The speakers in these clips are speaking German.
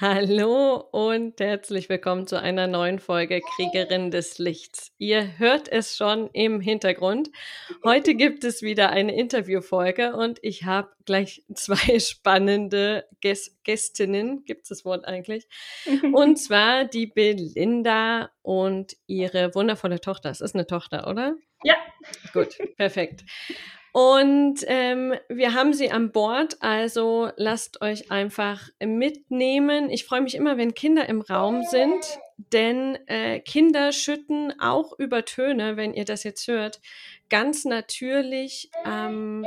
Hallo und herzlich willkommen zu einer neuen Folge Kriegerin des Lichts. Ihr hört es schon im Hintergrund. Heute gibt es wieder eine Interviewfolge und ich habe gleich zwei spannende Gästinnen, gibt es das Wort eigentlich? Und zwar die Belinda und ihre wundervolle Tochter. Es ist eine Tochter, oder? Ja. Gut, perfekt. Und ähm, wir haben sie an Bord, also lasst euch einfach mitnehmen. Ich freue mich immer, wenn Kinder im Raum sind, denn äh, Kinder schütten auch über Töne, wenn ihr das jetzt hört, ganz natürlich, ähm,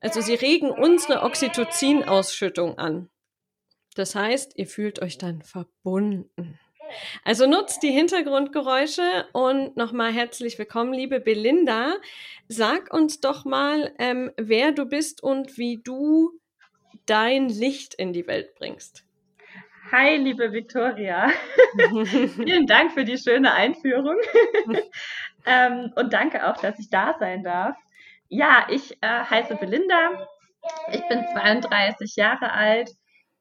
also sie regen unsere Oxytocin-Ausschüttung an. Das heißt, ihr fühlt euch dann verbunden. Also nutzt die Hintergrundgeräusche und nochmal herzlich willkommen, liebe Belinda. Sag uns doch mal, ähm, wer du bist und wie du dein Licht in die Welt bringst. Hi, liebe Victoria. Vielen Dank für die schöne Einführung. ähm, und danke auch, dass ich da sein darf. Ja, ich äh, heiße Belinda. Ich bin 32 Jahre alt.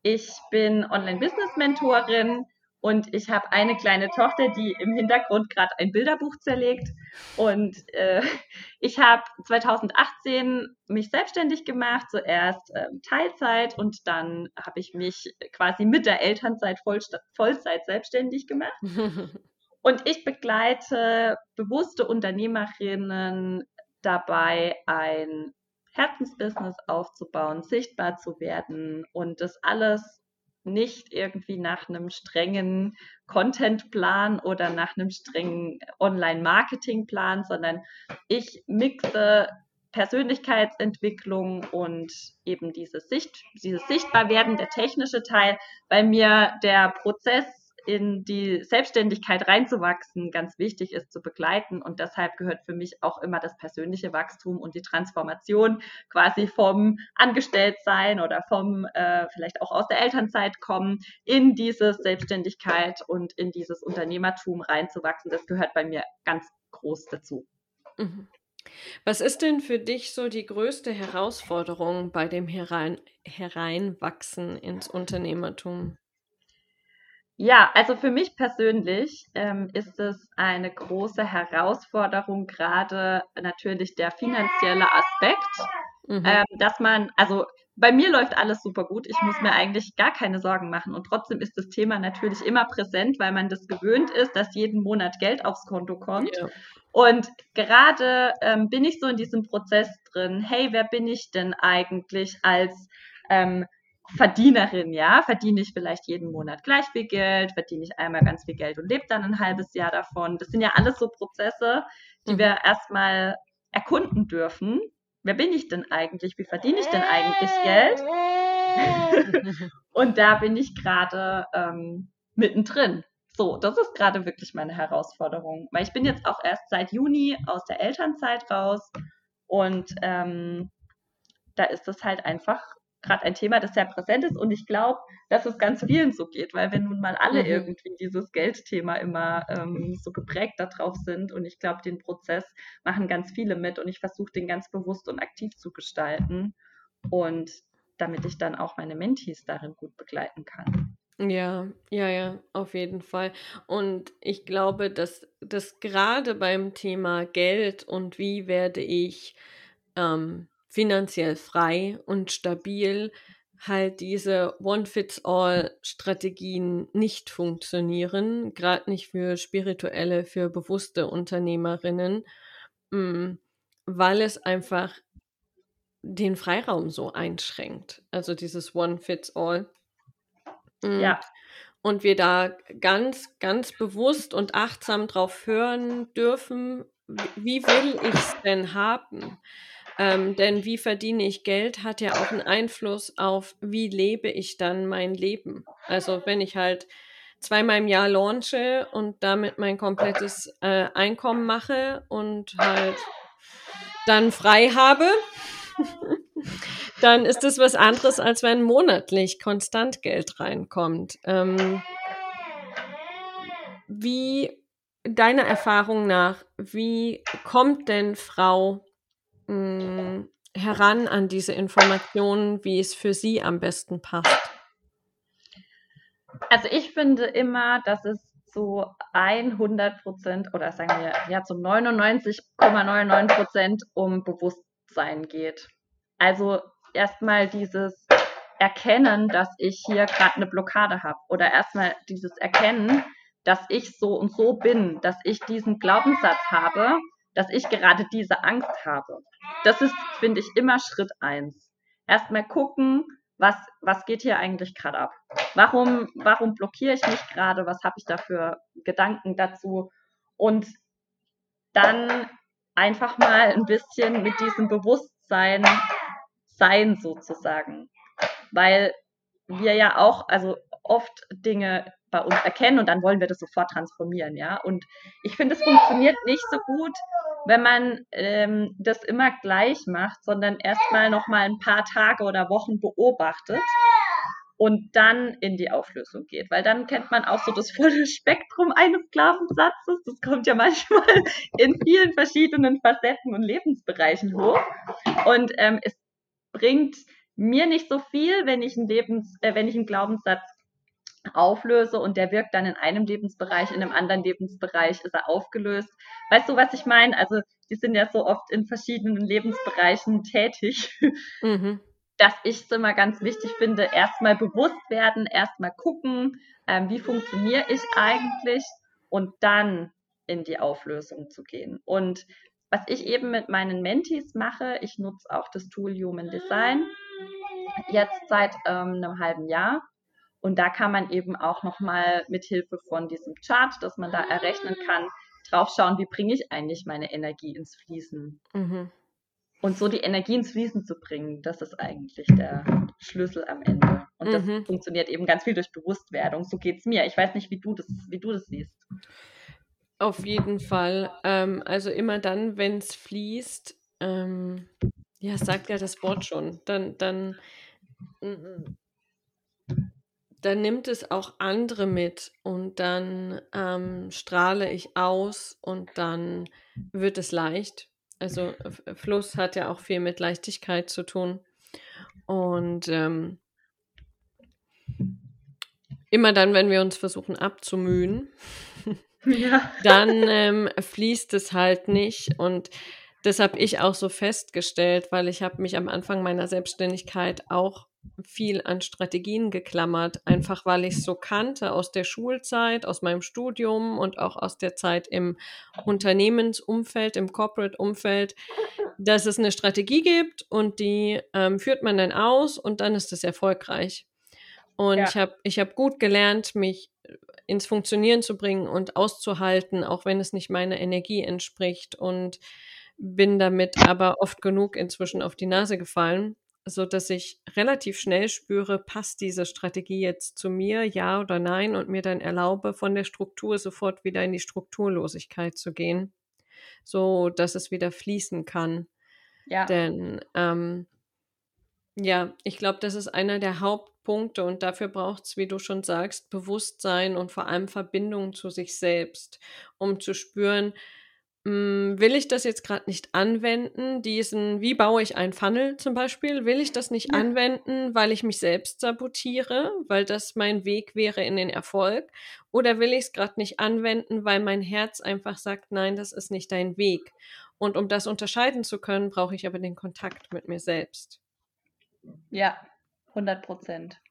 Ich bin Online-Business-Mentorin und ich habe eine kleine Tochter, die im Hintergrund gerade ein Bilderbuch zerlegt. Und äh, ich habe 2018 mich selbstständig gemacht, zuerst äh, Teilzeit und dann habe ich mich quasi mit der Elternzeit Voll Vollzeit selbstständig gemacht. und ich begleite bewusste Unternehmerinnen dabei, ein Herzensbusiness aufzubauen, sichtbar zu werden und das alles nicht irgendwie nach einem strengen Contentplan oder nach einem strengen Online-Marketing-Plan, sondern ich mixe Persönlichkeitsentwicklung und eben dieses, Sicht, dieses Sichtbarwerden, der technische Teil, weil mir der Prozess in die Selbstständigkeit reinzuwachsen ganz wichtig ist zu begleiten. Und deshalb gehört für mich auch immer das persönliche Wachstum und die Transformation quasi vom Angestelltsein oder vom äh, vielleicht auch aus der Elternzeit kommen in diese Selbstständigkeit und in dieses Unternehmertum reinzuwachsen. Das gehört bei mir ganz groß dazu. Mhm. Was ist denn für dich so die größte Herausforderung bei dem Herein Hereinwachsen ins Unternehmertum? Ja, also für mich persönlich ähm, ist es eine große Herausforderung, gerade natürlich der finanzielle Aspekt, mhm. ähm, dass man, also bei mir läuft alles super gut. Ich muss mir eigentlich gar keine Sorgen machen. Und trotzdem ist das Thema natürlich immer präsent, weil man das gewöhnt ist, dass jeden Monat Geld aufs Konto kommt. Ja. Und gerade ähm, bin ich so in diesem Prozess drin. Hey, wer bin ich denn eigentlich als ähm, Verdienerin, ja, verdiene ich vielleicht jeden Monat gleich viel Geld, verdiene ich einmal ganz viel Geld und lebe dann ein halbes Jahr davon. Das sind ja alles so Prozesse, die mhm. wir erstmal erkunden dürfen. Wer bin ich denn eigentlich? Wie verdiene ich denn eigentlich Geld? und da bin ich gerade ähm, mittendrin. So, das ist gerade wirklich meine Herausforderung, weil ich bin jetzt auch erst seit Juni aus der Elternzeit raus und ähm, da ist es halt einfach gerade ein Thema, das sehr präsent ist. Und ich glaube, dass es ganz vielen so geht, weil wir nun mal alle mhm. irgendwie dieses Geldthema immer ähm, so geprägt darauf sind. Und ich glaube, den Prozess machen ganz viele mit. Und ich versuche den ganz bewusst und aktiv zu gestalten. Und damit ich dann auch meine Mentees darin gut begleiten kann. Ja, ja, ja, auf jeden Fall. Und ich glaube, dass das gerade beim Thema Geld und wie werde ich ähm, finanziell frei und stabil halt diese One-Fits-All-Strategien nicht funktionieren, gerade nicht für spirituelle, für bewusste Unternehmerinnen, mm, weil es einfach den Freiraum so einschränkt. Also dieses One-Fits-All. Mm, ja. Und wir da ganz, ganz bewusst und achtsam drauf hören dürfen, wie will ich es denn haben? Ähm, denn wie verdiene ich Geld, hat ja auch einen Einfluss auf, wie lebe ich dann mein Leben. Also wenn ich halt zweimal im Jahr launche und damit mein komplettes äh, Einkommen mache und halt dann frei habe, dann ist das was anderes, als wenn monatlich konstant Geld reinkommt. Ähm, wie deiner Erfahrung nach, wie kommt denn Frau mh, mm, heran an diese Informationen, wie es für Sie am besten passt? Also ich finde immer, dass es zu 100 Prozent oder sagen wir ja zu 99,99 Prozent um Bewusstsein geht. Also erstmal dieses Erkennen, dass ich hier gerade eine Blockade habe oder erstmal dieses Erkennen, dass ich so und so bin, dass ich diesen Glaubenssatz habe, dass ich gerade diese Angst habe. Das ist, finde ich, immer Schritt eins. Erstmal gucken, was, was geht hier eigentlich gerade ab? Warum, warum blockiere ich mich gerade? Was habe ich da für Gedanken dazu? Und dann einfach mal ein bisschen mit diesem Bewusstsein sein sozusagen. Weil wir ja auch, also oft Dinge bei uns erkennen und dann wollen wir das sofort transformieren, ja. Und ich finde, es funktioniert nicht so gut, wenn man ähm, das immer gleich macht, sondern erstmal noch mal ein paar Tage oder Wochen beobachtet und dann in die Auflösung geht, weil dann kennt man auch so das volle Spektrum eines Glaubenssatzes. Das kommt ja manchmal in vielen verschiedenen Facetten und Lebensbereichen hoch und ähm, es bringt mir nicht so viel, wenn ich einen Lebens, äh, wenn ich einen Glaubenssatz auflöse und der wirkt dann in einem Lebensbereich, in einem anderen Lebensbereich ist er aufgelöst. Weißt du, was ich meine? Also die sind ja so oft in verschiedenen Lebensbereichen tätig, mhm. dass ich es immer ganz wichtig finde, erstmal bewusst werden, erstmal gucken, ähm, wie funktioniere ich eigentlich und dann in die Auflösung zu gehen. Und was ich eben mit meinen Mentees mache, ich nutze auch das Tool Human Design jetzt seit ähm, einem halben Jahr und da kann man eben auch nochmal mit Hilfe von diesem Chart, das man da errechnen kann, draufschauen, wie bringe ich eigentlich meine Energie ins Fließen. Mhm. Und so die Energie ins Fließen zu bringen, das ist eigentlich der Schlüssel am Ende. Und das mhm. funktioniert eben ganz viel durch Bewusstwerdung. So geht es mir. Ich weiß nicht, wie du das, wie du das siehst. Auf jeden Fall. Ähm, also immer dann, wenn es fließt, ähm, ja, sagt ja das Wort schon, dann, dann dann nimmt es auch andere mit und dann ähm, strahle ich aus und dann wird es leicht. Also Fluss hat ja auch viel mit Leichtigkeit zu tun. Und ähm, immer dann, wenn wir uns versuchen abzumühen, ja. dann ähm, fließt es halt nicht. Und das habe ich auch so festgestellt, weil ich habe mich am Anfang meiner Selbstständigkeit auch viel an Strategien geklammert, einfach weil ich es so kannte aus der Schulzeit, aus meinem Studium und auch aus der Zeit im Unternehmensumfeld, im Corporate-Umfeld, dass es eine Strategie gibt und die ähm, führt man dann aus und dann ist es erfolgreich. Und ja. ich habe ich hab gut gelernt, mich ins Funktionieren zu bringen und auszuhalten, auch wenn es nicht meiner Energie entspricht und bin damit aber oft genug inzwischen auf die Nase gefallen so dass ich relativ schnell spüre, passt diese Strategie jetzt zu mir, ja oder nein, und mir dann erlaube, von der Struktur sofort wieder in die Strukturlosigkeit zu gehen, so dass es wieder fließen kann. Ja. Denn ähm, ja, ich glaube, das ist einer der Hauptpunkte und dafür braucht es, wie du schon sagst, Bewusstsein und vor allem Verbindung zu sich selbst, um zu spüren, will ich das jetzt gerade nicht anwenden, diesen, wie baue ich ein Funnel zum Beispiel, will ich das nicht ja. anwenden, weil ich mich selbst sabotiere, weil das mein Weg wäre in den Erfolg, oder will ich es gerade nicht anwenden, weil mein Herz einfach sagt, nein, das ist nicht dein Weg. Und um das unterscheiden zu können, brauche ich aber den Kontakt mit mir selbst. Ja, 100 Prozent.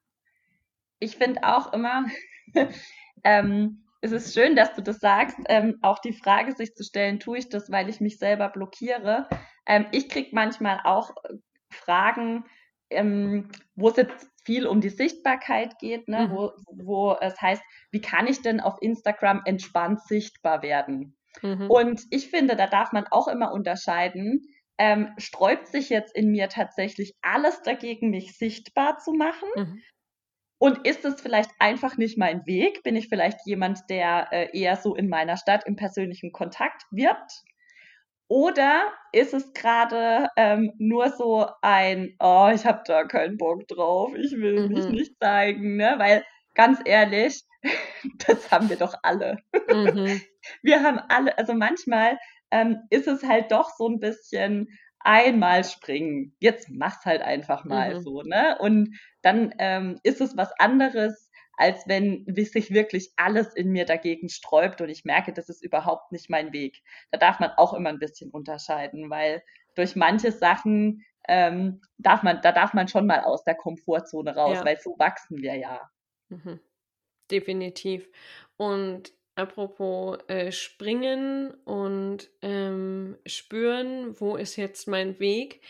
Ich finde auch immer, ähm, es ist schön, dass du das sagst. Ähm, auch die Frage sich zu stellen, tue ich das, weil ich mich selber blockiere? Ähm, ich kriege manchmal auch äh, Fragen, ähm, wo es jetzt viel um die Sichtbarkeit geht, ne? Mhm. wo, wo es heißt, wie kann ich denn auf Instagram entspannt sichtbar werden? Mhm. Und ich finde, da darf man auch immer unterscheiden, ähm, sträubt sich jetzt in mir tatsächlich alles dagegen, mich sichtbar zu machen? Mhm. Und ist es vielleicht einfach nicht mein Weg? Bin ich vielleicht jemand, der äh, eher so in meiner Stadt im persönlichen Kontakt wirbt? Oder ist es gerade ähm, nur so ein, oh, ich habe da keinen Bock drauf, ich will mhm. mich nicht zeigen, ne? Weil ganz ehrlich, das haben wir doch alle. Mhm. Wir haben alle, also manchmal ähm, ist es halt doch so ein bisschen, einmal springen. Jetzt mach's halt einfach mal mhm. so, ne? Und dann ähm, ist es was anderes, als wenn sich wirklich alles in mir dagegen sträubt und ich merke, das ist überhaupt nicht mein Weg. Da darf man auch immer ein bisschen unterscheiden, weil durch manche Sachen ähm, darf man, da darf man schon mal aus der Komfortzone raus, ja. weil so wachsen wir ja. Mhm. Definitiv. Und apropos äh, springen und ähm, spüren, wo ist jetzt mein Weg?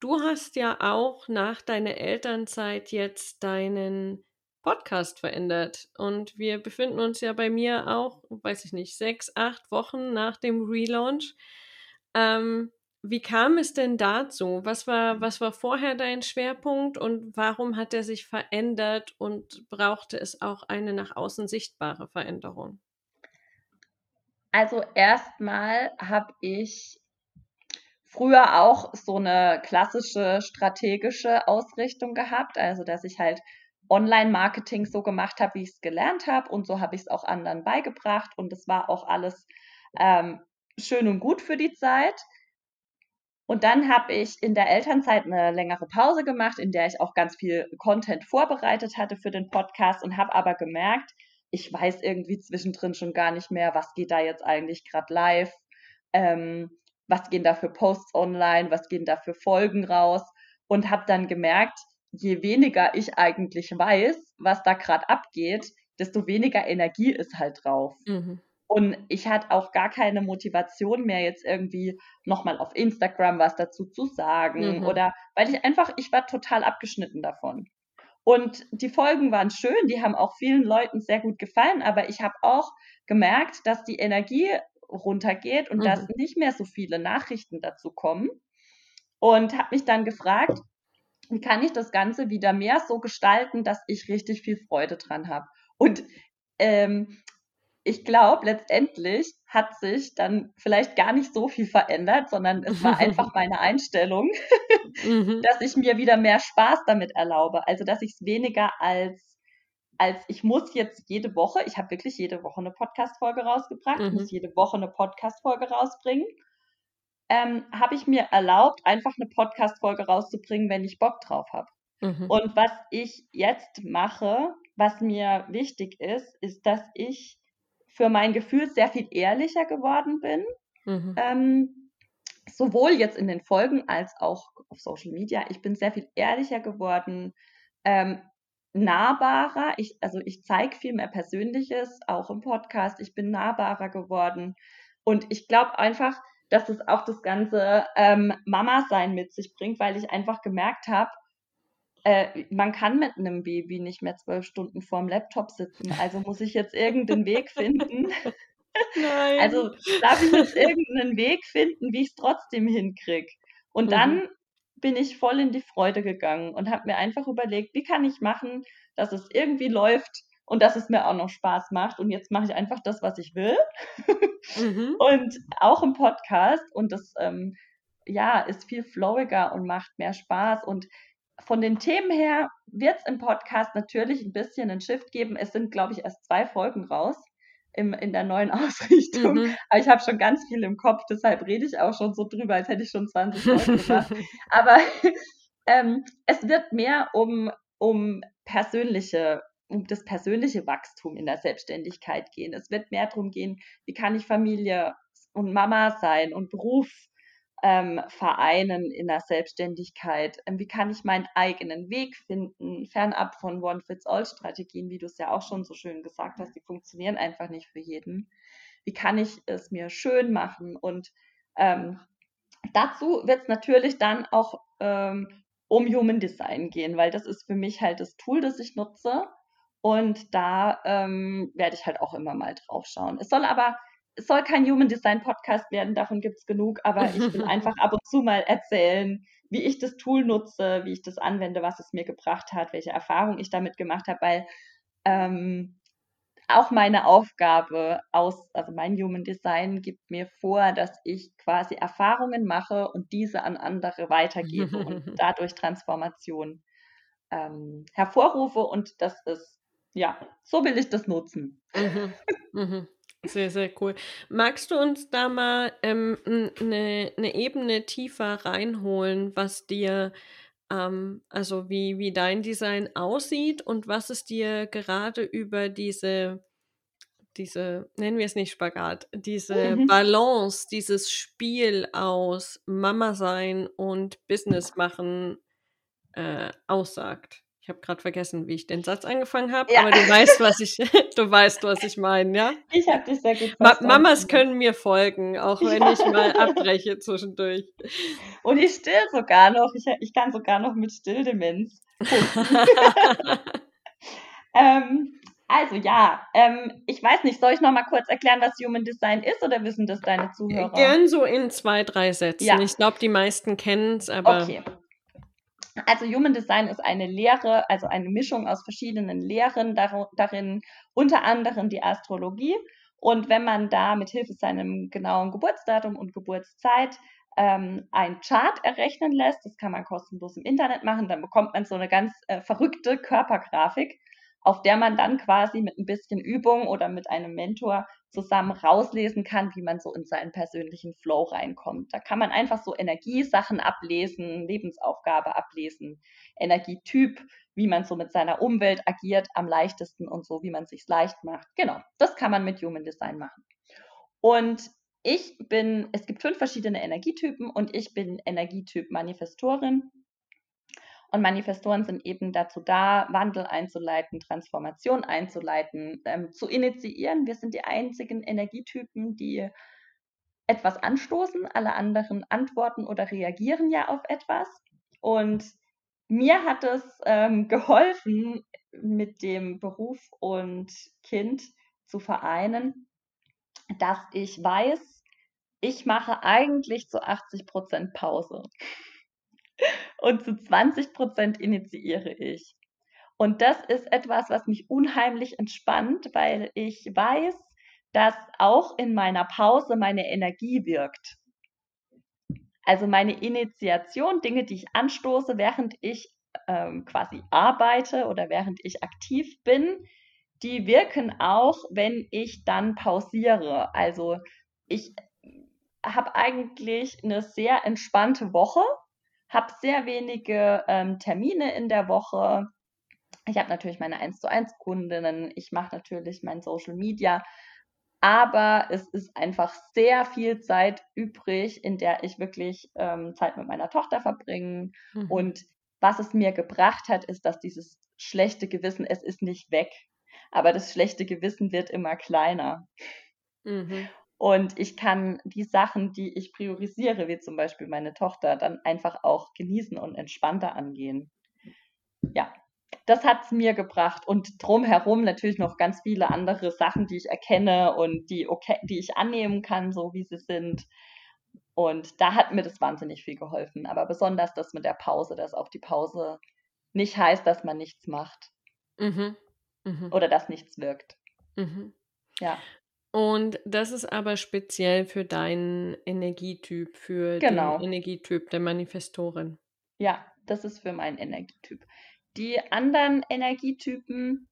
Du hast ja auch nach deiner Elternzeit jetzt deinen Podcast verändert. Und wir befinden uns ja bei mir auch, weiß ich nicht, sechs, acht Wochen nach dem Relaunch. Ähm, wie kam es denn dazu? Was war, was war vorher dein Schwerpunkt und warum hat er sich verändert und brauchte es auch eine nach außen sichtbare Veränderung? Also erstmal habe ich früher auch so eine klassische strategische Ausrichtung gehabt, also dass ich halt Online-Marketing so gemacht habe, wie ich es gelernt habe und so habe ich es auch anderen beigebracht. Und es war auch alles ähm, schön und gut für die Zeit. Und dann habe ich in der Elternzeit eine längere Pause gemacht, in der ich auch ganz viel Content vorbereitet hatte für den Podcast und habe aber gemerkt, ich weiß irgendwie zwischendrin schon gar nicht mehr, was geht da jetzt eigentlich gerade live, ähm, was gehen da für Posts online, was gehen da für Folgen raus und habe dann gemerkt, je weniger ich eigentlich weiß, was da gerade abgeht, desto weniger Energie ist halt drauf. Mhm. Und ich hatte auch gar keine Motivation mehr, jetzt irgendwie nochmal auf Instagram was dazu zu sagen. Mhm. Oder weil ich einfach, ich war total abgeschnitten davon. Und die Folgen waren schön, die haben auch vielen Leuten sehr gut gefallen, aber ich habe auch gemerkt, dass die Energie runtergeht und mhm. dass nicht mehr so viele Nachrichten dazu kommen. Und habe mich dann gefragt, wie kann ich das Ganze wieder mehr so gestalten, dass ich richtig viel Freude dran habe. Und ähm, ich glaube, letztendlich hat sich dann vielleicht gar nicht so viel verändert, sondern es war einfach meine Einstellung, mhm. dass ich mir wieder mehr Spaß damit erlaube. Also, dass ich es weniger als, als ich muss jetzt jede Woche, ich habe wirklich jede Woche eine Podcast-Folge rausgebracht, mhm. muss jede Woche eine Podcast-Folge rausbringen, ähm, habe ich mir erlaubt, einfach eine Podcast-Folge rauszubringen, wenn ich Bock drauf habe. Mhm. Und was ich jetzt mache, was mir wichtig ist, ist, dass ich für mein Gefühl sehr viel ehrlicher geworden bin. Mhm. Ähm, sowohl jetzt in den Folgen als auch auf Social Media. Ich bin sehr viel ehrlicher geworden, ähm, nahbarer. Ich, also ich zeige viel mehr Persönliches, auch im Podcast. Ich bin nahbarer geworden. Und ich glaube einfach, dass es auch das ganze ähm, Mama-Sein mit sich bringt, weil ich einfach gemerkt habe, äh, man kann mit einem Baby nicht mehr zwölf Stunden vorm Laptop sitzen. Also muss ich jetzt irgendeinen Weg finden. Nein. Also darf ich jetzt irgendeinen Weg finden, wie ich es trotzdem hinkriege. Und mhm. dann bin ich voll in die Freude gegangen und habe mir einfach überlegt, wie kann ich machen, dass es irgendwie läuft und dass es mir auch noch Spaß macht. Und jetzt mache ich einfach das, was ich will. Mhm. Und auch im Podcast. Und das ähm, ja, ist viel flowiger und macht mehr Spaß. Und von den Themen her wird es im Podcast natürlich ein bisschen einen Shift geben. Es sind, glaube ich, erst zwei Folgen raus im, in der neuen Ausrichtung. Mhm. Aber ich habe schon ganz viel im Kopf, deshalb rede ich auch schon so drüber, als hätte ich schon 20 Folgen gemacht. Aber ähm, es wird mehr um, um persönliche um das persönliche Wachstum in der Selbstständigkeit gehen. Es wird mehr darum gehen, wie kann ich Familie und Mama sein und Beruf ähm, vereinen in der Selbstständigkeit? Ähm, wie kann ich meinen eigenen Weg finden, fernab von One-Fits-All-Strategien, wie du es ja auch schon so schön gesagt hast, die funktionieren einfach nicht für jeden. Wie kann ich es mir schön machen? Und ähm, dazu wird es natürlich dann auch ähm, um Human Design gehen, weil das ist für mich halt das Tool, das ich nutze. Und da ähm, werde ich halt auch immer mal drauf schauen. Es soll aber es soll kein Human Design Podcast werden, davon gibt es genug, aber ich will einfach ab und zu mal erzählen, wie ich das Tool nutze, wie ich das anwende, was es mir gebracht hat, welche Erfahrungen ich damit gemacht habe, weil ähm, auch meine Aufgabe aus, also mein Human Design gibt mir vor, dass ich quasi Erfahrungen mache und diese an andere weitergebe und dadurch Transformation ähm, hervorrufe und das ist, ja, so will ich das nutzen. Mhm. Mhm. Sehr, sehr cool. Magst du uns da mal ähm, eine, eine Ebene tiefer reinholen, was dir ähm, also wie, wie dein Design aussieht und was es dir gerade über diese, diese, nennen wir es nicht Spagat, diese Mhm. Balance, dieses Spiel aus Mama sein und Business machen äh, aussagt. Ich habe gerade vergessen, wie ich den Satz angefangen habe, Ja. aber du weißt, was ich, du weißt, was ich meine, ja? Ich habe dich sehr gut Ma verstanden. Mamas können mir folgen, auch wenn Ja. ich mal abbreche zwischendurch. Und ich still sogar noch. Ich, ich kann sogar noch mit Stilldemenz. ähm, also ja, ähm, ich weiß nicht, soll ich noch mal kurz erklären, was Human Design ist oder wissen das deine Zuhörer? Gern so in zwei, drei Sätzen. Ja. Ich glaube, die meisten kennen es, aber Okay. Also Human Design ist eine Lehre, also eine Mischung aus verschiedenen Lehren, dar darin unter anderem die Astrologie. Und wenn man da mit Hilfe seinem genauen Geburtsdatum und Geburtszeit ähm, ein Chart errechnen lässt, das kann man kostenlos im Internet machen, dann bekommt man so eine ganz äh, verrückte Körpergrafik, auf der man dann quasi mit ein bisschen Übung oder mit einem Mentor zusammen rauslesen kann, wie man so in seinen persönlichen Flow reinkommt. Da kann man einfach so Energiesachen ablesen, Lebensaufgabe ablesen, Energietyp, wie man so mit seiner Umwelt agiert am leichtesten und so, wie man sich leicht macht. Genau, das kann man mit Human Design machen. Und ich bin, es gibt fünf verschiedene Energietypen und ich bin Energietyp Manifestorin. Und Manifestoren sind eben dazu da, Wandel einzuleiten, Transformation einzuleiten, ähm, zu initiieren. Wir sind die einzigen Energietypen, die etwas anstoßen. Alle anderen antworten oder reagieren ja auf etwas. Und mir hat es ähm, geholfen, mit dem Beruf und Kind zu vereinen, dass ich weiß, ich mache eigentlich zu 80 Prozent Pause und zu 20 Prozent initiiere ich. Und das ist etwas, was mich unheimlich entspannt, weil ich weiß, dass auch in meiner Pause meine Energie wirkt. Also meine Initiation, Dinge, die ich anstoße, während ich ähm, quasi arbeite oder während ich aktiv bin, die wirken auch, wenn ich dann pausiere. Also ich habe eigentlich eine sehr entspannte Woche, habe sehr wenige ähm, Termine in der Woche. Ich habe natürlich meine 1 zu 1 Kundinnen, ich mache natürlich mein Social Media, aber es ist einfach sehr viel Zeit übrig, in der ich wirklich ähm, Zeit mit meiner Tochter verbringe. Mhm. Und was es mir gebracht hat, ist, dass dieses schlechte Gewissen, es ist nicht weg, aber das schlechte Gewissen wird immer kleiner. Mhm. Und ich kann die Sachen, die ich priorisiere, wie zum Beispiel meine Tochter, dann einfach auch genießen und entspannter angehen. Ja, das hat es mir gebracht. Und drumherum natürlich noch ganz viele andere Sachen, die ich erkenne und die, okay, die ich annehmen kann, so wie sie sind. Und da hat mir das wahnsinnig viel geholfen. Aber besonders das mit der Pause, dass auch die Pause nicht heißt, dass man nichts macht Mhm. Mhm. oder dass nichts wirkt. Mhm. Ja, Und das ist aber speziell für deinen Energietyp, für Genau. den Energietyp der Manifestorin. ja, das ist für meinen Energietyp. Die anderen Energietypen,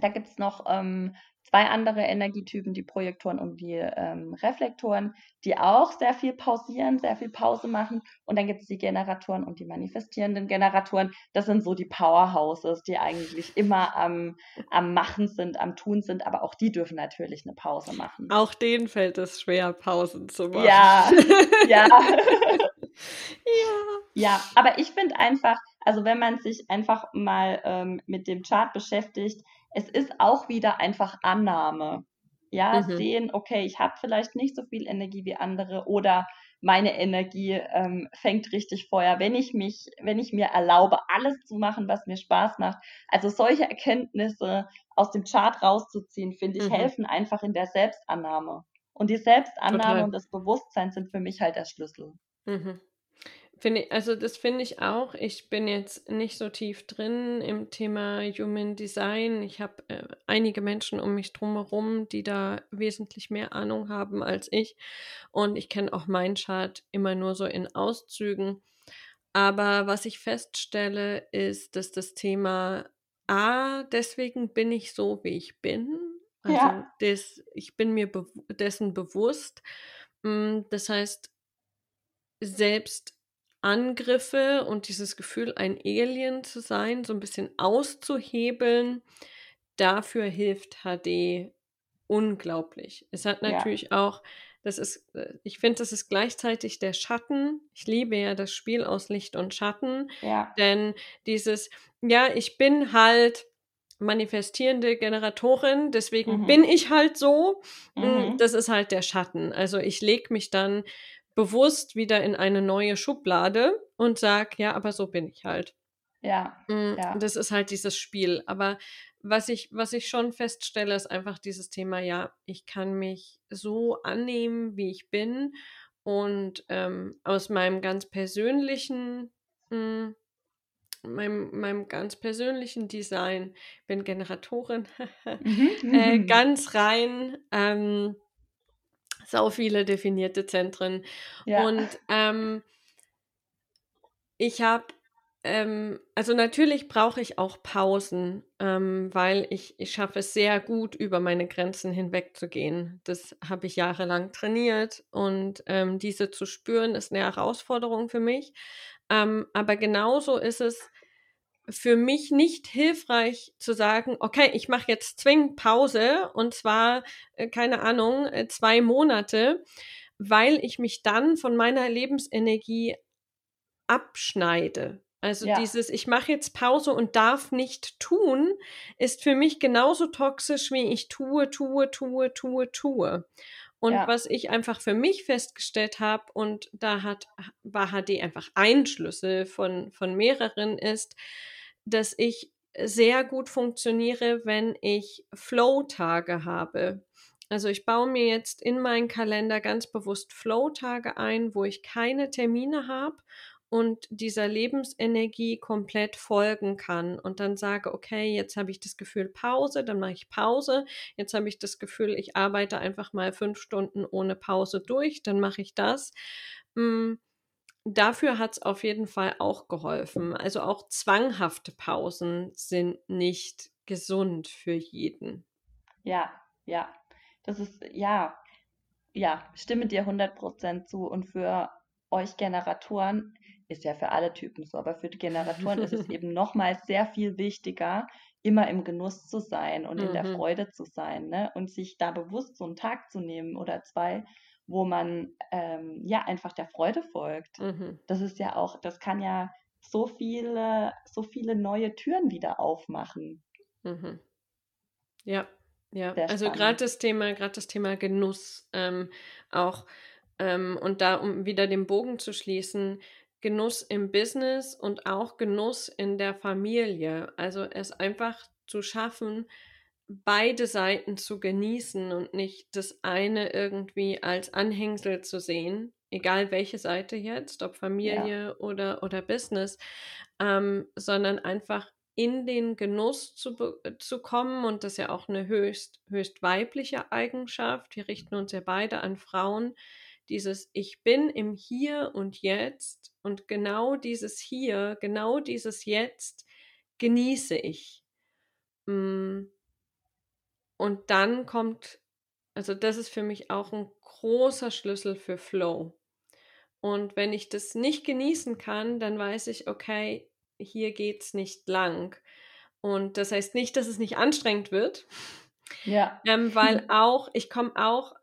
da gibt es noch ähm, zwei andere Energietypen, die Projektoren und die ähm, Reflektoren, die auch sehr viel pausieren, sehr viel Pause machen. Und dann gibt es die Generatoren und die manifestierenden Generatoren. Das sind so die Powerhouses, die eigentlich immer am, am Machen sind, am Tun sind, aber auch die dürfen natürlich eine Pause machen. Auch denen fällt es schwer, Pausen zu machen. Ja, ja. ja. Ja, aber ich finde einfach, also wenn man sich einfach mal ähm, mit dem Chart beschäftigt, es ist auch wieder einfach Annahme. Ja, Mhm. sehen, okay, ich habe vielleicht nicht so viel Energie wie andere oder meine Energie ähm, fängt richtig Feuer, wenn ich mich, wenn ich mir erlaube, alles zu machen, was mir Spaß macht. Also solche Erkenntnisse aus dem Chart rauszuziehen, finde ich, Mhm. helfen einfach in der Selbstannahme. Und die Selbstannahme Total. und das Bewusstsein sind für mich halt der Schlüssel. Mhm. Finde ich, also das finde ich auch. Ich bin jetzt nicht so tief drin im Thema Human Design. Ich habe äh, einige Menschen um mich drumherum, die da wesentlich mehr Ahnung haben als ich. Und ich kenne auch meinen Chart immer nur so in Auszügen. Aber was ich feststelle, ist, dass das Thema A, deswegen bin ich so, wie ich bin. Also Ja. des, ich bin mir bew dessen bewusst. Mm, Das heißt, selbst Angriffe und dieses Gefühl, ein Alien zu sein, so ein bisschen auszuhebeln, dafür hilft HD unglaublich. Es hat Ja. natürlich auch das ist äh, ich finde, das ist gleichzeitig der Schatten. Ich liebe ja das Spiel aus Licht und Schatten, Ja. denn dieses ja, ich bin halt manifestierende Generatorin, deswegen Mhm. bin ich halt so. Hm, Mhm. das ist halt der Schatten. Also, ich lege mich dann bewusst wieder in eine neue Schublade und sage: „Ja, aber so bin ich halt.“ Ja, Hm, ja. das ist halt dieses Spiel. Aber was ich was ich schon feststelle, ist einfach dieses Thema, ja, ich kann mich so annehmen, wie ich bin und, ähm, aus meinem ganz persönlichen hm, meinem meinem ganz persönlichen Design bin Generatorin, Mhm. äh, Mhm. ganz rein, ähm, sau viele definierte Zentren Ja. und, ähm ich habe ähm, also, natürlich brauche ich auch Pausen, ähm, weil ich ich schaffe es sehr gut, über meine Grenzen hinwegzugehen. Das habe ich jahrelang trainiert und, ähm, diese zu spüren, ist 'ne Herausforderung für mich. Ähm, aber genauso ist es für mich nicht hilfreich zu sagen: „Okay, ich mache jetzt zwingend Pause und zwar, äh, keine Ahnung, äh, 2 Monate“, weil ich mich dann von meiner Lebensenergie abschneide. Also, Ja. dieses: „Ich mache jetzt Pause und darf nicht tun“, ist für mich genauso toxisch wie ich tue, tue, tue, tue, tue. Und Ja. was ich einfach für mich festgestellt habe und da hat ha war HD einfach ein Schlüssel von von mehreren, ist, dass ich sehr gut funktioniere, wenn ich Flow-Tage habe. Also, ich baue mir jetzt in meinen Kalender ganz bewusst Flow-Tage ein, wo ich keine Termine habe und dieser Lebensenergie komplett folgen kann und dann sage: „Okay, jetzt habe ich das Gefühl Pause“, dann mache ich Pause. Jetzt habe ich das Gefühl, ich arbeite einfach mal 5 Stunden ohne Pause durch, dann mache ich das. Hm, dafür hat's auf jeden Fall auch geholfen. Also, auch zwanghafte Pausen sind nicht gesund für jeden. Ja, ja. Das ist ja, ja, stimme dir 100% zu. Und für euch Generatoren ist ja für alle Typen so, aber für die Generatoren ist es eben noch mal sehr viel wichtiger, immer im Genuss zu sein und in der Mhm. Freude zu sein, ne? Und sich da bewusst so 'n Tag zu nehmen oder 2, wo man, ähm, ja, einfach der Freude folgt. Mhm. Das ist ja auch das kann ja so viele so viele neue Türen wieder aufmachen. Mhm. Ja, ja. Sehr Also, spannend. das Thema grad das Thema Genuss, ähm, auch ähm, und da, um wieder den Bogen zu schließen, Genuss im Business und auch Genuss in der Familie. Also, es einfach zu schaffen, beide Seiten zu genießen und nicht das eine irgendwie als Anhängsel zu sehen, egal welche Seite jetzt, ob Ja. Familie oder oder Business, ähm, sondern einfach in den Genuss zu zu kommen und das ist ja auch 'ne höchst höchst weibliche Eigenschaft. Wir richten uns ja beide an Frauen. Dieses: „Ich bin im Hier und Jetzt und genau dieses Hier, genau dieses Jetzt genieße ich.“ Hm und dann kommt also, das ist für mich auch 'n großer Schlüssel für Flow. Und wenn ich das nicht genießen kann, dann weiß ich: „Okay, hier geht's nicht lang.“ Und das heißt nicht, dass es nicht anstrengend wird, Ja. ähm, weil auch ich komme auch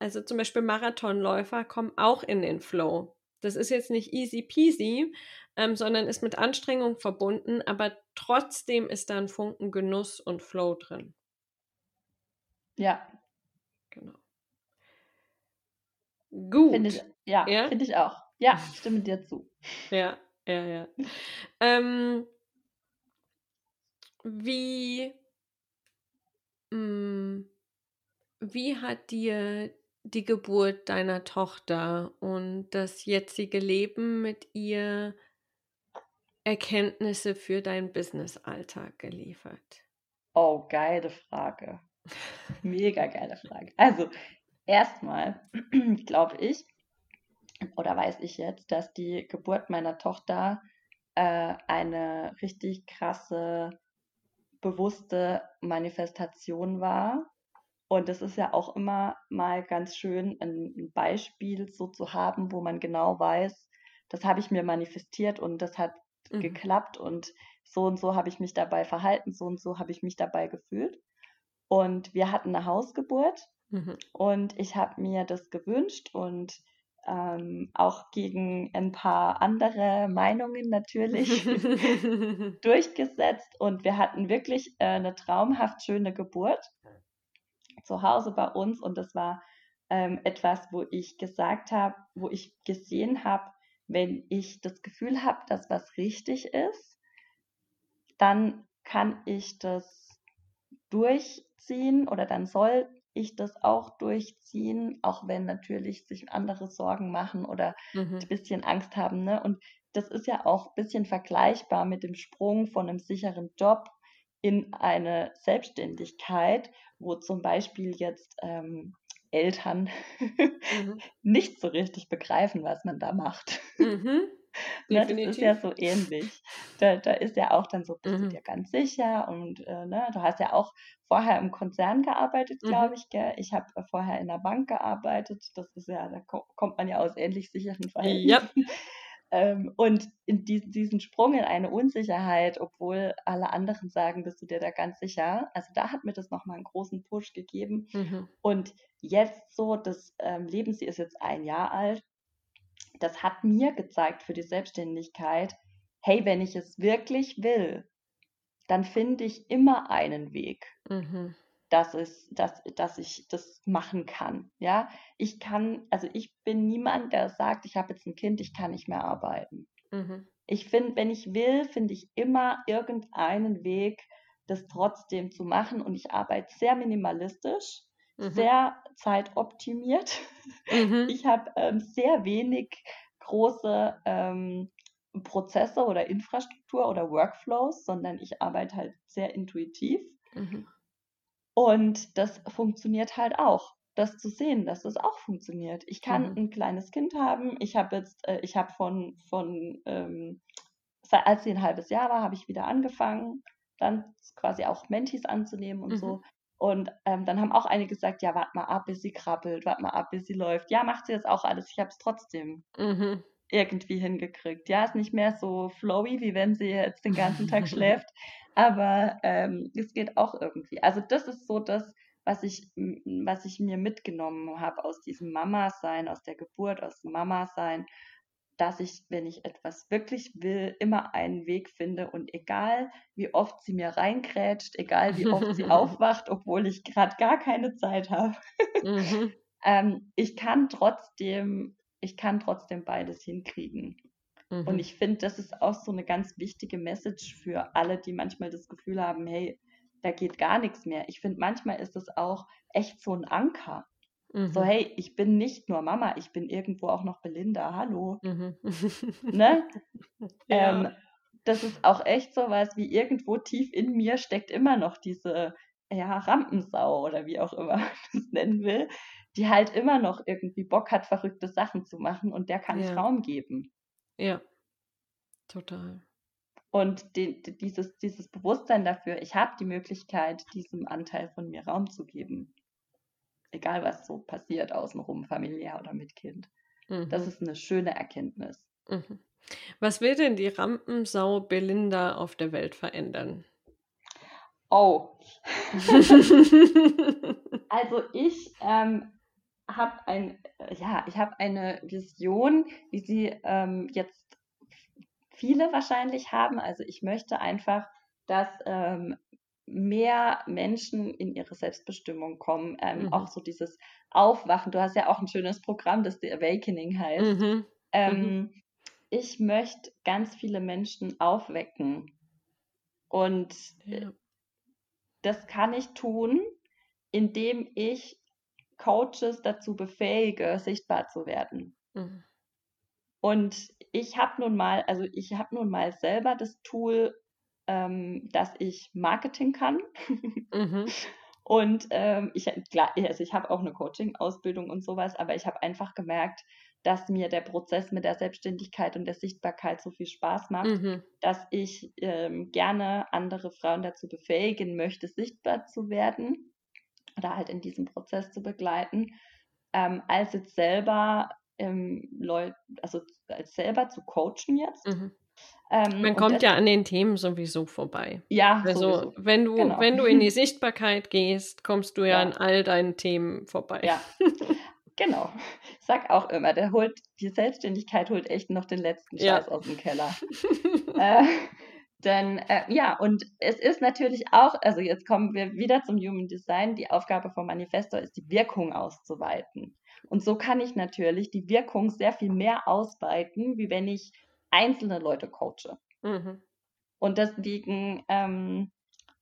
also, zum Beispiel Marathonläufer kommen auch in den Flow. Das ist jetzt nicht easy peasy, ähm, sondern ist mit Anstrengung verbunden, aber trotzdem ist da 'n Funken Genuss und Flow drin. Ja. Genau. Finde ich Gut. ja, Ja? finde ich auch. Ja, stimme dir zu. Ja, ja, ja. Ähm wie hm, wie hat dir die Geburt deiner Tochter und das jetzige Leben mit ihr Erkenntnisse für deinen Businessalltag geliefert? Oh, geile Frage. Mega geile Frage. Also, erst mal glaube ich oder weiß ich jetzt, dass die Geburt meiner Tochter, äh, eine richtig krasse, bewusste Manifestation war. Und das ist ja auch immer mal ganz schön, 'n 'n Beispiel so zu haben, wo man genau weiß, das habe ich mir manifestiert und das hat mhm. geklappt und so und so habe ich mich dabei verhalten, so und so habe ich mich dabei gefühlt. Und wir hatten eine Hausgeburt mhm. und ich habe mir das gewünscht und ähm, auch gegen ein paar andere Meinungen natürlich durchgesetzt. Und wir hatten wirklich äh, eine traumhaft schöne Geburt zu Hause bei uns. Und das war ähm, etwas, wo ich gesagt habe, wo ich gesehen habe, wenn ich das Gefühl habe, dass was richtig ist, dann kann ich das durchziehen oder dann soll ich das auch durchziehen, auch wenn natürlich sich andere Sorgen machen oder mhm. ein bisschen Angst haben. Ne? Und das ist ja auch ein bisschen vergleichbar mit dem Sprung von einem sicheren Job in eine Selbstständigkeit, wo zum Beispiel jetzt ähm, Eltern mhm. nicht so richtig begreifen, was man da macht. Mhm. Ne, das ist ja so ähnlich. Da, da ist ja auch dann so, bist mhm. du dir ganz sicher und äh, ne, du hast ja auch vorher im Konzern gearbeitet, glaube mhm. ich. Gell? Ich habe vorher in der Bank gearbeitet. Das ist ja, da kommt man ja aus ähnlich sicheren Verhältnissen. Ja. ähm, und in die, diesen Sprung in eine Unsicherheit, obwohl alle anderen sagen, bist du dir da ganz sicher. Also da hat mir das nochmal einen großen Push gegeben. Mhm. Und jetzt so, das ähm, Leben, sie ist jetzt ein Jahr alt, das hat mir gezeigt für die Selbstständigkeit, hey, wenn ich es wirklich will, dann finde ich immer einen Weg, mhm. dass, es, dass, dass ich das machen kann. Ja, ich kann, also ich bin niemand, der sagt, ich habe jetzt ein Kind, ich kann nicht mehr arbeiten. Mhm. Ich finde, wenn ich will, finde ich immer irgendeinen Weg, das trotzdem zu machen. Und ich arbeite sehr minimalistisch, mhm. sehr zeitoptimiert. Mhm. Ich habe ähm, sehr wenig große ähm, Prozesse oder Infrastruktur oder Workflows, sondern ich arbeite halt sehr intuitiv. Mhm. Und das funktioniert halt auch. Das zu sehen, dass das auch funktioniert. Ich kann mhm. ein kleines Kind haben. Ich habe jetzt, äh, ich habe von, von ähm, als sie ein halbes Jahr war, habe ich wieder angefangen, dann quasi auch Mentis anzunehmen und mhm. so. Und ähm, dann haben auch einige gesagt, ja, warte mal ab, bis sie krabbelt, warte mal ab, bis sie läuft. Ja, macht sie jetzt auch alles. Ich habe es trotzdem. Mhm irgendwie hingekriegt. Ja, ist nicht mehr so flowy, wie wenn sie jetzt den ganzen Tag schläft, aber ähm, es geht auch irgendwie. Also das ist so das, was ich, was ich mir mitgenommen habe aus diesem Mama-Sein, aus der Geburt, aus dem Mama-Sein, dass ich, wenn ich etwas wirklich will, immer einen Weg finde und egal wie oft sie mir reinkrätscht, egal wie oft sie aufwacht, obwohl ich gerade gar keine Zeit habe, mhm. ähm, ich kann trotzdem ich kann trotzdem beides hinkriegen. Mhm. Und ich finde, das ist auch so eine ganz wichtige Message für alle, die manchmal das Gefühl haben, hey, da geht gar nichts mehr. Ich finde, manchmal ist es auch echt so ein Anker. Mhm. So, hey, ich bin nicht nur Mama, ich bin irgendwo auch noch Belinda, hallo. Mhm. ne? Ja. Ähm, das ist auch echt so was, wie irgendwo tief in mir steckt immer noch diese ja, Rampensau oder wie auch immer man das nennen will, die halt immer noch irgendwie Bock hat, verrückte Sachen zu machen und der kann ja. ich Raum geben. Ja, total. Und die, dieses, dieses Bewusstsein dafür, ich habe die Möglichkeit, diesem Anteil von mir Raum zu geben. Egal, was so passiert, außenrum, familiär oder mit Kind. Mhm. Das ist eine schöne Erkenntnis. Mhm. Was will denn die Rampensau Belinda auf der Welt verändern? Oh. also ich ähm, habe ein, ja, ich habe eine Vision, wie sie ähm, jetzt viele wahrscheinlich haben. Also ich möchte einfach, dass ähm, mehr Menschen in ihre Selbstbestimmung kommen. Ähm, mhm. Auch so dieses Aufwachen. Du hast ja auch ein schönes Programm, das The Awakening heißt. Mhm. Ähm, mhm. Ich möchte ganz viele Menschen aufwecken. Und ja. das kann ich tun, indem ich Coaches dazu befähige, sichtbar zu werden. Mhm. Und ich habe nun mal, also ich habe nun mal selber das Tool, ähm, dass ich Marketing kann. Mhm. Und ähm, ich, klar, also ich habe auch eine Coaching-Ausbildung und sowas, aber ich habe einfach gemerkt, dass mir der Prozess mit der Selbstständigkeit und der Sichtbarkeit so viel Spaß macht, mhm. dass ich ähm, gerne andere Frauen dazu befähigen möchte, sichtbar zu werden oder halt in diesem Prozess zu begleiten, ähm, als jetzt selber ähm, Leute, also selber zu coachen jetzt. Mhm. Ähm, Man kommt ja an den Themen sowieso vorbei. ja, Also, sowieso. wenn du Genau. wenn du in die Sichtbarkeit gehst, kommst du ja an Ja, all deinen Themen vorbei. ja, genau. Ich sag auch immer, der holt, die Selbstständigkeit holt echt noch den letzten Ja. Scheiß aus dem Keller. äh, denn äh, ja, und es ist natürlich auch, also jetzt kommen wir wieder zum Human Design, die Aufgabe vom Manifestor ist, die Wirkung auszuweiten. Und so kann ich natürlich die Wirkung sehr viel mehr ausweiten, wie wenn ich einzelne Leute coache. Mhm. Und deswegen ähm,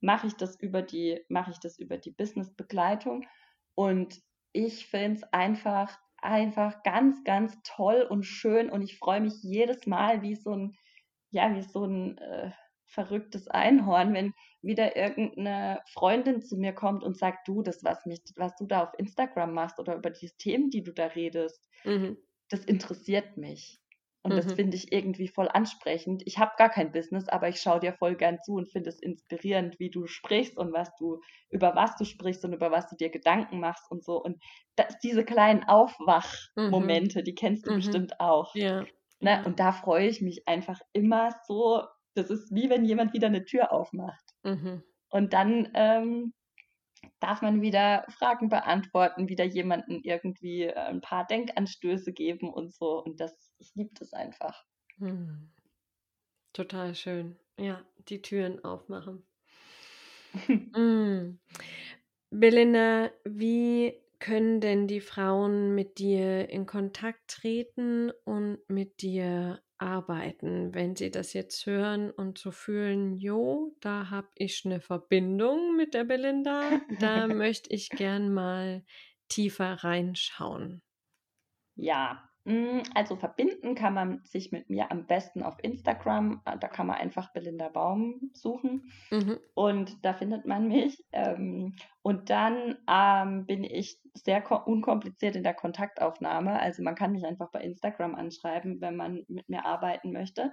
mache ich das über die, mache ich das über die Business-Begleitung. Und ich finde es einfach, einfach ganz, ganz toll und schön. Und ich freue mich jedes Mal wie so ein, ja, wie so ein äh, verrücktes Einhorn, wenn wieder irgendeine Freundin zu mir kommt und sagt, du, das, was mich, was du da auf Instagram machst oder über die Themen, die du da redest, Mhm. das interessiert mich. Und das Mhm. finde ich irgendwie voll ansprechend. Ich habe gar kein Business, aber ich schaue dir voll gern zu und finde es inspirierend, wie du sprichst und was du, über was du sprichst und über was du dir Gedanken machst und so. Und das, diese kleinen Mhm. Aufwachmomente, die kennst du Mhm. bestimmt auch. Ja. Ne? Und da freue ich mich einfach immer so. Das ist wie wenn jemand wieder eine Tür aufmacht. Mhm. Und dann ähm, darf man wieder Fragen beantworten, wieder jemanden irgendwie äh, ein paar Denkanstöße geben und so. Und das, ich liebe das einfach. Mhm. Total schön. Ja, die Türen aufmachen. Mm. Belinda, wie können denn die Frauen mit dir in Kontakt treten und mit dir arbeiten, wenn sie das jetzt hören und so fühlen, jo, da habe ich eine Verbindung mit der Belinda, da möchte ich gern mal tiefer reinschauen. Ja, also verbinden kann man sich mit mir am besten auf Instagram. Äh, Da kann man einfach Belinda Baum suchen Mhm. und da findet man mich. Ähm, und dann ähm, bin ich sehr ko- unkompliziert in der Kontaktaufnahme. Also man kann mich einfach bei Instagram anschreiben, wenn man mit mir arbeiten möchte.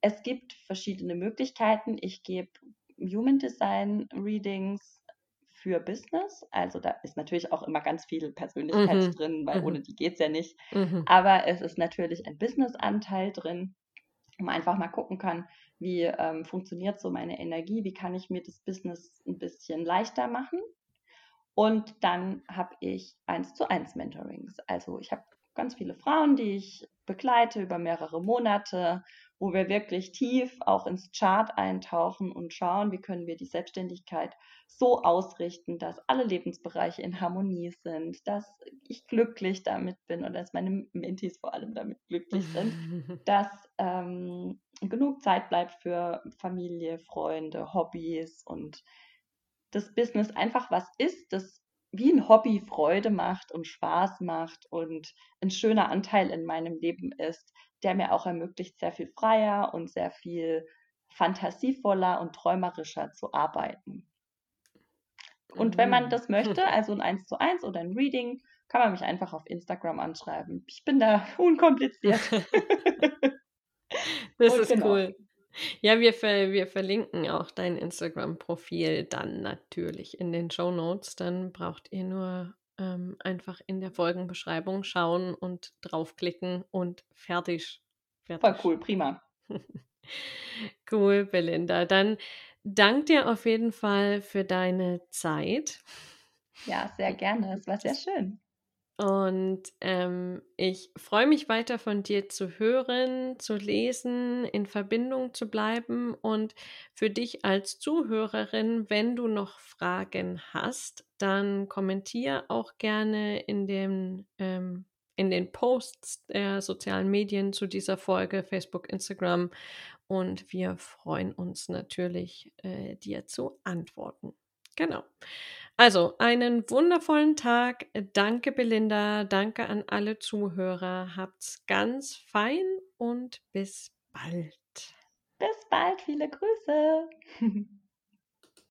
Es gibt verschiedene Möglichkeiten. Ich gebe Human Design Readings für Business. Also da ist natürlich auch immer ganz viel Persönlichkeit Mhm. drin, weil Mhm. ohne die geht es ja nicht. Mhm. Aber es ist natürlich ein Business-Anteil drin, wo man einfach mal gucken kann, wie ähm, funktioniert so meine Energie, wie kann ich mir das Business ein bisschen leichter machen. Und dann habe ich eins zu eins Mentorings. Also ich habe ganz viele Frauen, die ich begleite über mehrere Monate, wo wir wirklich tief auch ins Chart eintauchen und schauen, wie können wir die Selbstständigkeit so ausrichten, dass alle Lebensbereiche in Harmonie sind, dass ich glücklich damit bin oder dass meine Mentees vor allem damit glücklich sind, dass ähm, genug Zeit bleibt für Familie, Freunde, Hobbys und das Business einfach was ist, das wie ein Hobby Freude macht und Spaß macht und ein schöner Anteil in meinem Leben ist, der mir auch ermöglicht, sehr viel freier und sehr viel fantasievoller und träumerischer zu arbeiten. Und wenn man Mhm. das möchte, also ein 1 zu 1 oder ein Reading, kann man mich einfach auf Instagram anschreiben. Ich bin da unkompliziert. Das Und ist genau. cool. Ja, wir, ver wir verlinken auch dein Instagram-Profil dann natürlich in den Show Notes. Dann braucht ihr nur ähm, einfach in der Folgenbeschreibung schauen und draufklicken und fertig. Voll Fertig. cool, prima. Cool, Belinda. Dann dank dir auf jeden Fall für deine Zeit. Ja, sehr gerne. Es war sehr schön. Und ähm, ich freue mich weiter von dir zu hören, zu lesen, in Verbindung zu bleiben und für dich als Zuhörerin, wenn du noch Fragen hast, dann kommentier auch gerne in den, ähm, in den Posts der sozialen Medien zu dieser Folge, Facebook, Instagram und wir freuen uns natürlich, äh, dir zu antworten. Genau. Also, einen wundervollen Tag. Danke, Belinda. Danke an alle Zuhörer. Habt's ganz fein und bis bald. Bis bald, viele Grüße.